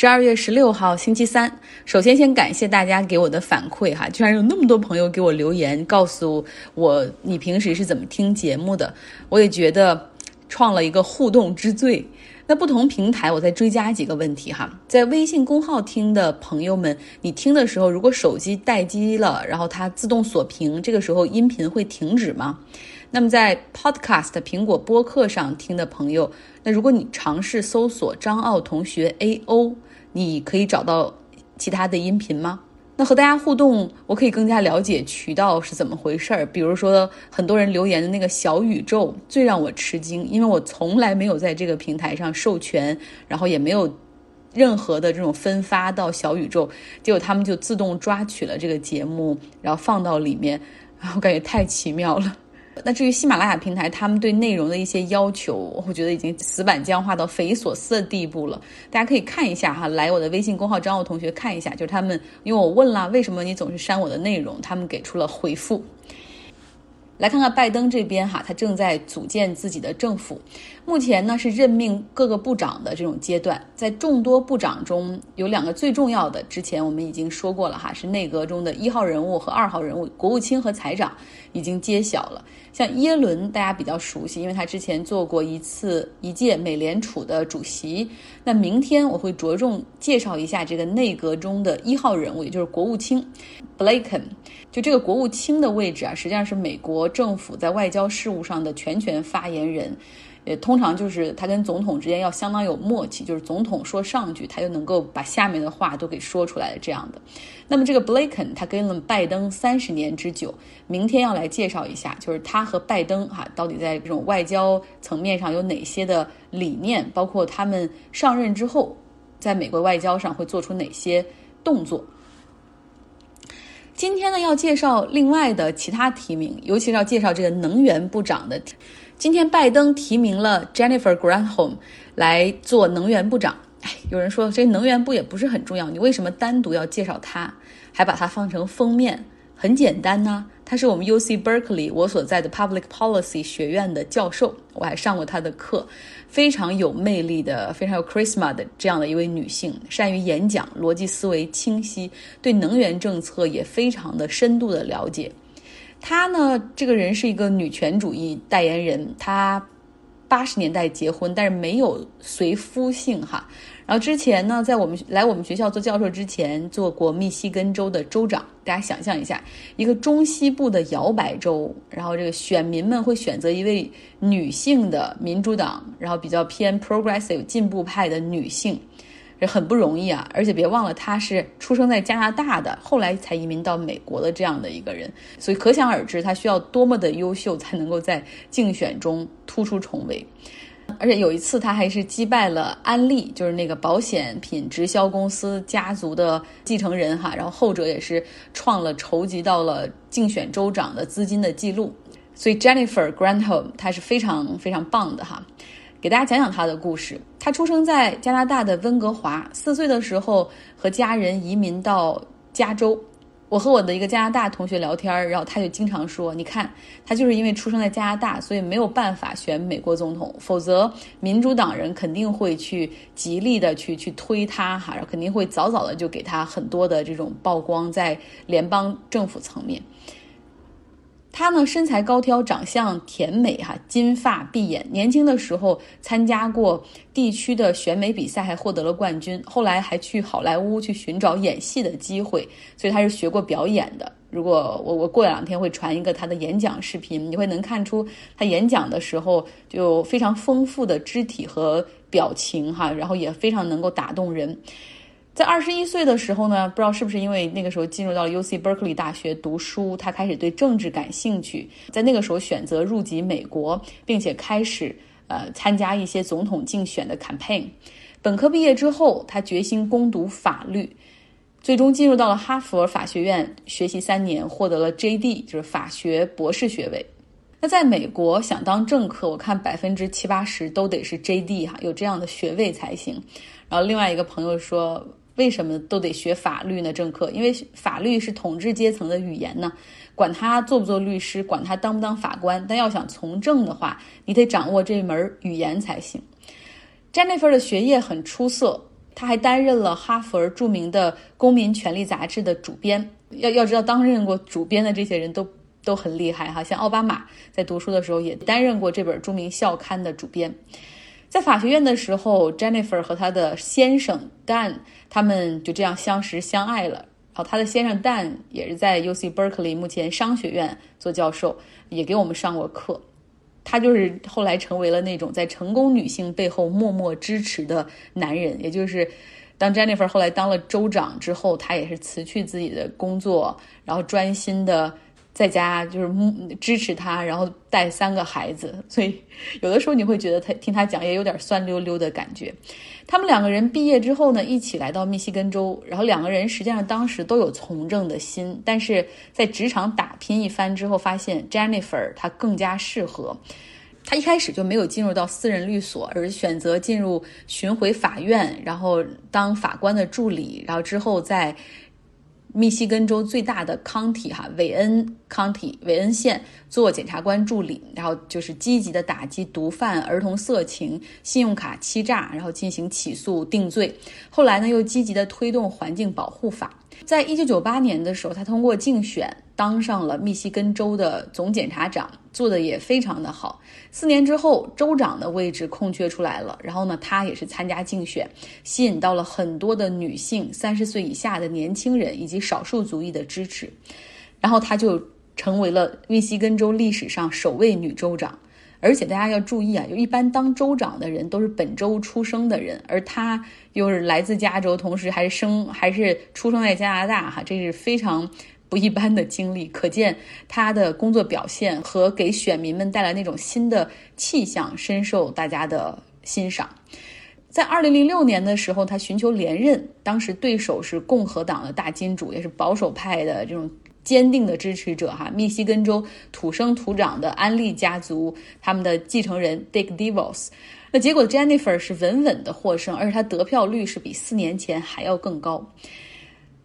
十二月十六号星期三，首先先感谢大家给我的反馈哈，居然有那么多朋友给我留言，告诉我你平时是怎么听节目的，我也觉得创了一个互动之最。那不同平台，我再追加几个问题哈，在微信公号听的朋友们，你听的时候如果手机待机了，然后它自动锁屏，这个时候音频会停止吗？那么在 Podcast 苹果播客上听的朋友，那如果你尝试搜索张奥同学 A O。你可以找到其他的音频吗？那和大家互动，我可以更加了解渠道是怎么回事儿。比如说，很多人留言的那个小宇宙最让我吃惊，因为我从来没有在这个平台上授权，然后也没有任何的这种分发到小宇宙，结果他们就自动抓取了这个节目，然后放到里面，我感觉太奇妙了。那至于喜马拉雅平台，他们对内容的一些要求，我觉得已经死板僵化到匪夷所思的地步了。大家可以看一下哈，来我的微信公号张奥同学看一下，就是他们，因为我问了为什么你总是删我的内容，他们给出了回复。来看看拜登这边哈，他正在组建自己的政府，目前呢是任命各个部长的这种阶段。在众多部长中有两个最重要的，之前我们已经说过了哈，是内阁中的一号人物和二号人物，国务卿和财长已经揭晓了。像耶伦，大家比较熟悉，因为他之前做过一次一届美联储的主席。那明天我会着重介绍一下这个内阁中的一号人物，也就是国务卿 Blinken。就这个国务卿的位置啊，实际上是美国政府在外交事务上的全权发言人。也通常就是他跟总统之间要相当有默契，就是总统说上句，他就能够把下面的话都给说出来的这样的。那么这个 Blinken 他跟了拜登三十年之久，明天要来介绍一下，就是他和拜登哈到底在这种外交层面上有哪些的理念，包括他们上任之后在美国外交上会做出哪些动作。今天呢要介绍另外的其他提名，尤其是要介绍这个能源部长的。今天拜登提名了 Jennifer Granholm 来做能源部长。哎，有人说这能源部也不是很重要，你为什么单独要介绍他，还把它放成封面？很简单呢，他是我们 U C Berkeley 我所在的 Public Policy 学院的教授，我还上过他的课，非常有魅力的，非常有 charisma 的这样的一位女性，善于演讲，逻辑思维清晰，对能源政策也非常的深度的了解。她呢，这个人是一个女权主义代言人。她八十年代结婚，但是没有随夫姓哈。然后之前呢，在我们来我们学校做教授之前，做过密西根州的州长。大家想象一下，一个中西部的摇摆州，然后这个选民们会选择一位女性的民主党，然后比较偏 progressive 进步派的女性。这很不容易啊，而且别忘了他是出生在加拿大的，后来才移民到美国的这样的一个人，所以可想而知他需要多么的优秀才能够在竞选中突出重围。而且有一次他还是击败了安利，就是那个保险品直销公司家族的继承人哈，然后后者也是创了筹集到了竞选州长的资金的记录。所以 Jennifer Granholm 他是非常非常棒的哈。给大家讲讲他的故事。他出生在加拿大的温哥华，四岁的时候和家人移民到加州。我和我的一个加拿大同学聊天，然后他就经常说：“你看，他就是因为出生在加拿大，所以没有办法选美国总统，否则民主党人肯定会去极力的去去推他哈，肯定会早早的就给他很多的这种曝光在联邦政府层面。”她呢，身材高挑，长相甜美，哈，金发碧眼。年轻的时候参加过地区的选美比赛，还获得了冠军。后来还去好莱坞去寻找演戏的机会，所以她是学过表演的。如果我我过两天会传一个她的演讲视频，你会能看出她演讲的时候就非常丰富的肢体和表情，哈，然后也非常能够打动人。在二十一岁的时候呢，不知道是不是因为那个时候进入到了 U C Berkeley 大学读书，他开始对政治感兴趣，在那个时候选择入籍美国，并且开始呃参加一些总统竞选的 campaign。本科毕业之后，他决心攻读法律，最终进入到了哈佛法学院学习三年，获得了 J D，就是法学博士学位。那在美国想当政客，我看百分之七八十都得是 J D 哈，有这样的学位才行。然后另外一个朋友说。为什么都得学法律呢？政客，因为法律是统治阶层的语言呢，管他做不做律师，管他当不当法官，但要想从政的话，你得掌握这门语言才行。Jennifer 的学业很出色。他还担任了哈佛著名的公民权利杂志的主编。要要知道，担任过主编的这些人都都很厉害哈。像奥巴马在读书的时候也担任过这本著名校刊的主编。在法学院的时候，Jennifer 和她的先生 Dan 他们就这样相识相爱了。然后，她的先生 Dan 也是在 UC Berkeley 目前商学院做教授，也给我们上过课。他就是后来成为了那种在成功女性背后默默支持的男人，也就是当 Jennifer 后来当了州长之后，他也是辞去自己的工作，然后专心的。在家就是支持他，然后带三个孩子，所以有的时候你会觉得他听他讲也有点酸溜溜的感觉。他们两个人毕业之后呢，一起来到密西根州，然后两个人实际上当时都有从政的心，但是在职场打拼一番之后，发现 Jennifer 她更加适合。他一开始就没有进入到私人律所，而选择进入巡回法院，然后当法官的助理，然后之后在。密西根州最大的康体哈韦恩康体韦恩县做检察官助理，然后就是积极的打击毒贩、儿童色情、信用卡欺诈，然后进行起诉定罪。后来呢，又积极的推动环境保护法。在一九九八年的时候，他通过竞选当上了密西根州的总检察长，做的也非常的好。四年之后，州长的位置空缺出来了，然后呢，他也是参加竞选，吸引到了很多的女性、三十岁以下的年轻人以及少数族裔的支持，然后他就成为了密西根州历史上首位女州长。而且大家要注意啊，就一般当州长的人都是本州出生的人，而他又是来自加州，同时还是生还是出生在加拿大，哈，这是非常不一般的经历。可见他的工作表现和给选民们带来那种新的气象，深受大家的欣赏。在二零零六年的时候，他寻求连任，当时对手是共和党的大金主，也是保守派的这种。坚定的支持者哈，密西根州土生土长的安利家族，他们的继承人 Dick Devos，那结果 Jennifer 是稳稳的获胜，而且他得票率是比四年前还要更高。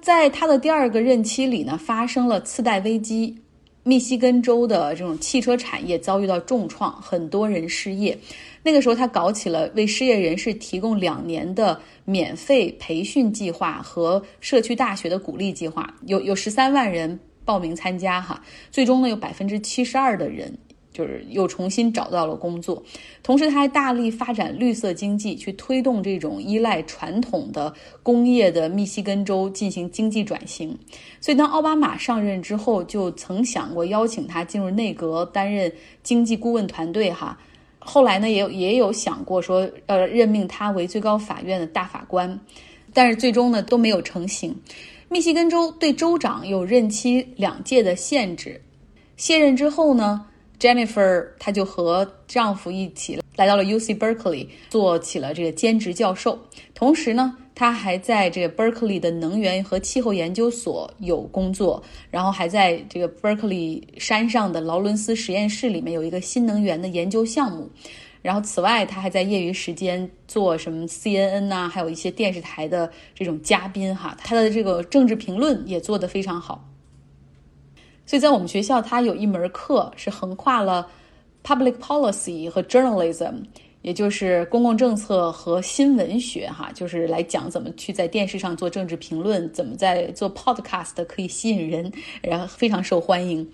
在他的第二个任期里呢，发生了次贷危机，密西根州的这种汽车产业遭遇到重创，很多人失业。那个时候，他搞起了为失业人士提供两年的免费培训计划和社区大学的鼓励计划，有有十三万人。报名参加哈，最终呢有百分之七十二的人就是又重新找到了工作。同时，他还大力发展绿色经济，去推动这种依赖传统的工业的密西根州进行经济转型。所以，当奥巴马上任之后，就曾想过邀请他进入内阁担任经济顾问团队哈。后来呢，也有也有想过说，呃，任命他为最高法院的大法官，但是最终呢都没有成型。密西根州对州长有任期两届的限制。卸任之后呢，Jennifer 她就和丈夫一起来到了 UC Berkeley，做起了这个兼职教授。同时呢，她还在这个 Berkeley 的能源和气候研究所有工作，然后还在这个 Berkeley 山上的劳伦斯实验室里面有一个新能源的研究项目。然后，此外，他还在业余时间做什么 CNN 呐，还有一些电视台的这种嘉宾哈。他的这个政治评论也做得非常好。所以在我们学校，它有一门课是横跨了 public policy 和 journalism，也就是公共政策和新闻学哈，就是来讲怎么去在电视上做政治评论，怎么在做 podcast 可以吸引人，然后非常受欢迎。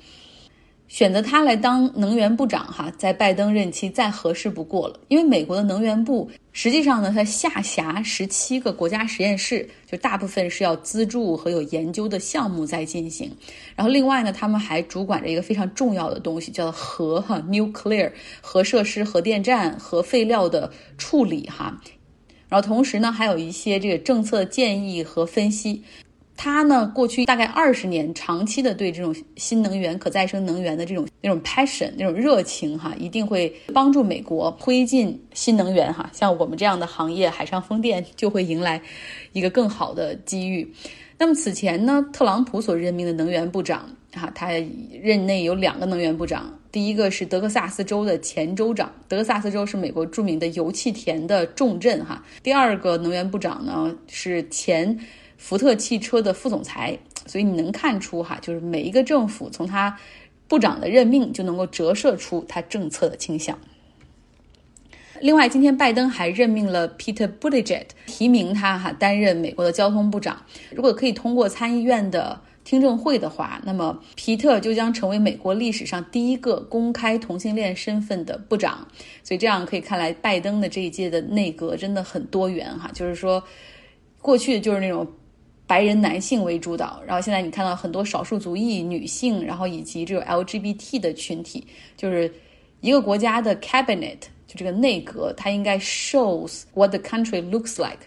选择他来当能源部长，哈，在拜登任期再合适不过了。因为美国的能源部实际上呢，它下辖十七个国家实验室，就大部分是要资助和有研究的项目在进行。然后另外呢，他们还主管着一个非常重要的东西，叫做核哈 （nuclear） 核设施、核电站、核废料的处理哈。然后同时呢，还有一些这个政策建议和分析。他呢，过去大概二十年，长期的对这种新能源、可再生能源的这种那种 passion、那种热情，哈，一定会帮助美国推进新能源，哈，像我们这样的行业，海上风电就会迎来一个更好的机遇。那么此前呢，特朗普所任命的能源部长，哈，他任内有两个能源部长，第一个是德克萨斯州的前州长，德克萨斯州是美国著名的油气田的重镇，哈，第二个能源部长呢是前。福特汽车的副总裁，所以你能看出哈，就是每一个政府从他部长的任命就能够折射出他政策的倾向。另外，今天拜登还任命了 Peter Buttigieg，提名他哈担任美国的交通部长。如果可以通过参议院的听证会的话，那么皮特就将成为美国历史上第一个公开同性恋身份的部长。所以这样可以看来，拜登的这一届的内阁真的很多元哈，就是说过去就是那种白人男性为主导，然后现在你看到很多少数族裔女性，然后以及这种 LGBT 的群体，就是一个国家的 cabinet。就这个内阁，它应该 shows what the country looks like。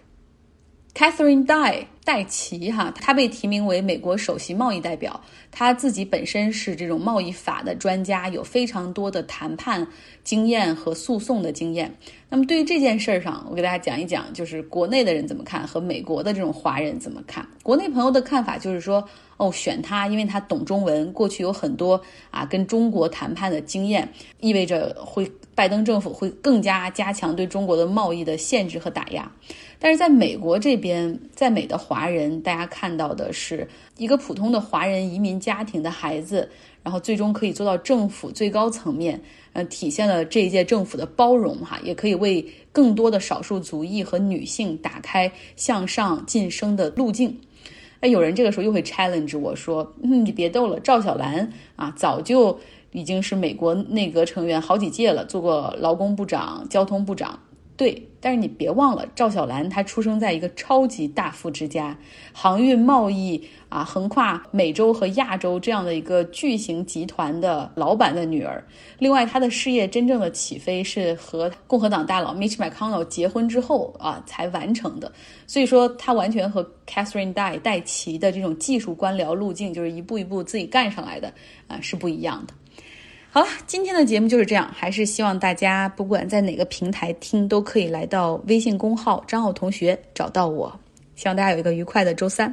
Catherine Dye 戴奇哈，他被提名为美国首席贸易代表。他自己本身是这种贸易法的专家，有非常多的谈判经验和诉讼的经验。那么对于这件事儿上，我给大家讲一讲，就是国内的人怎么看和美国的这种华人怎么看。国内朋友的看法就是说，哦，选他，因为他懂中文，过去有很多啊跟中国谈判的经验，意味着会拜登政府会更加加强对中国的贸易的限制和打压。但是在美国这边，在美的华华人，大家看到的是一个普通的华人移民家庭的孩子，然后最终可以做到政府最高层面，呃，体现了这一届政府的包容哈，也可以为更多的少数族裔和女性打开向上晋升的路径。哎，有人这个时候又会 challenge 我说，嗯，你别逗了，赵小兰啊，早就已经是美国内阁成员好几届了，做过劳工部长、交通部长。对，但是你别忘了，赵小兰她出生在一个超级大富之家，航运贸易啊，横跨美洲和亚洲这样的一个巨型集团的老板的女儿。另外，她的事业真正的起飞是和共和党大佬 Mitch McConnell 结婚之后啊才完成的。所以说，她完全和 Catherine Dye 戴奇的这种技术官僚路径，就是一步一步自己干上来的啊，是不一样的。好了，今天的节目就是这样。还是希望大家不管在哪个平台听，都可以来到微信公号张浩同学找到我。希望大家有一个愉快的周三。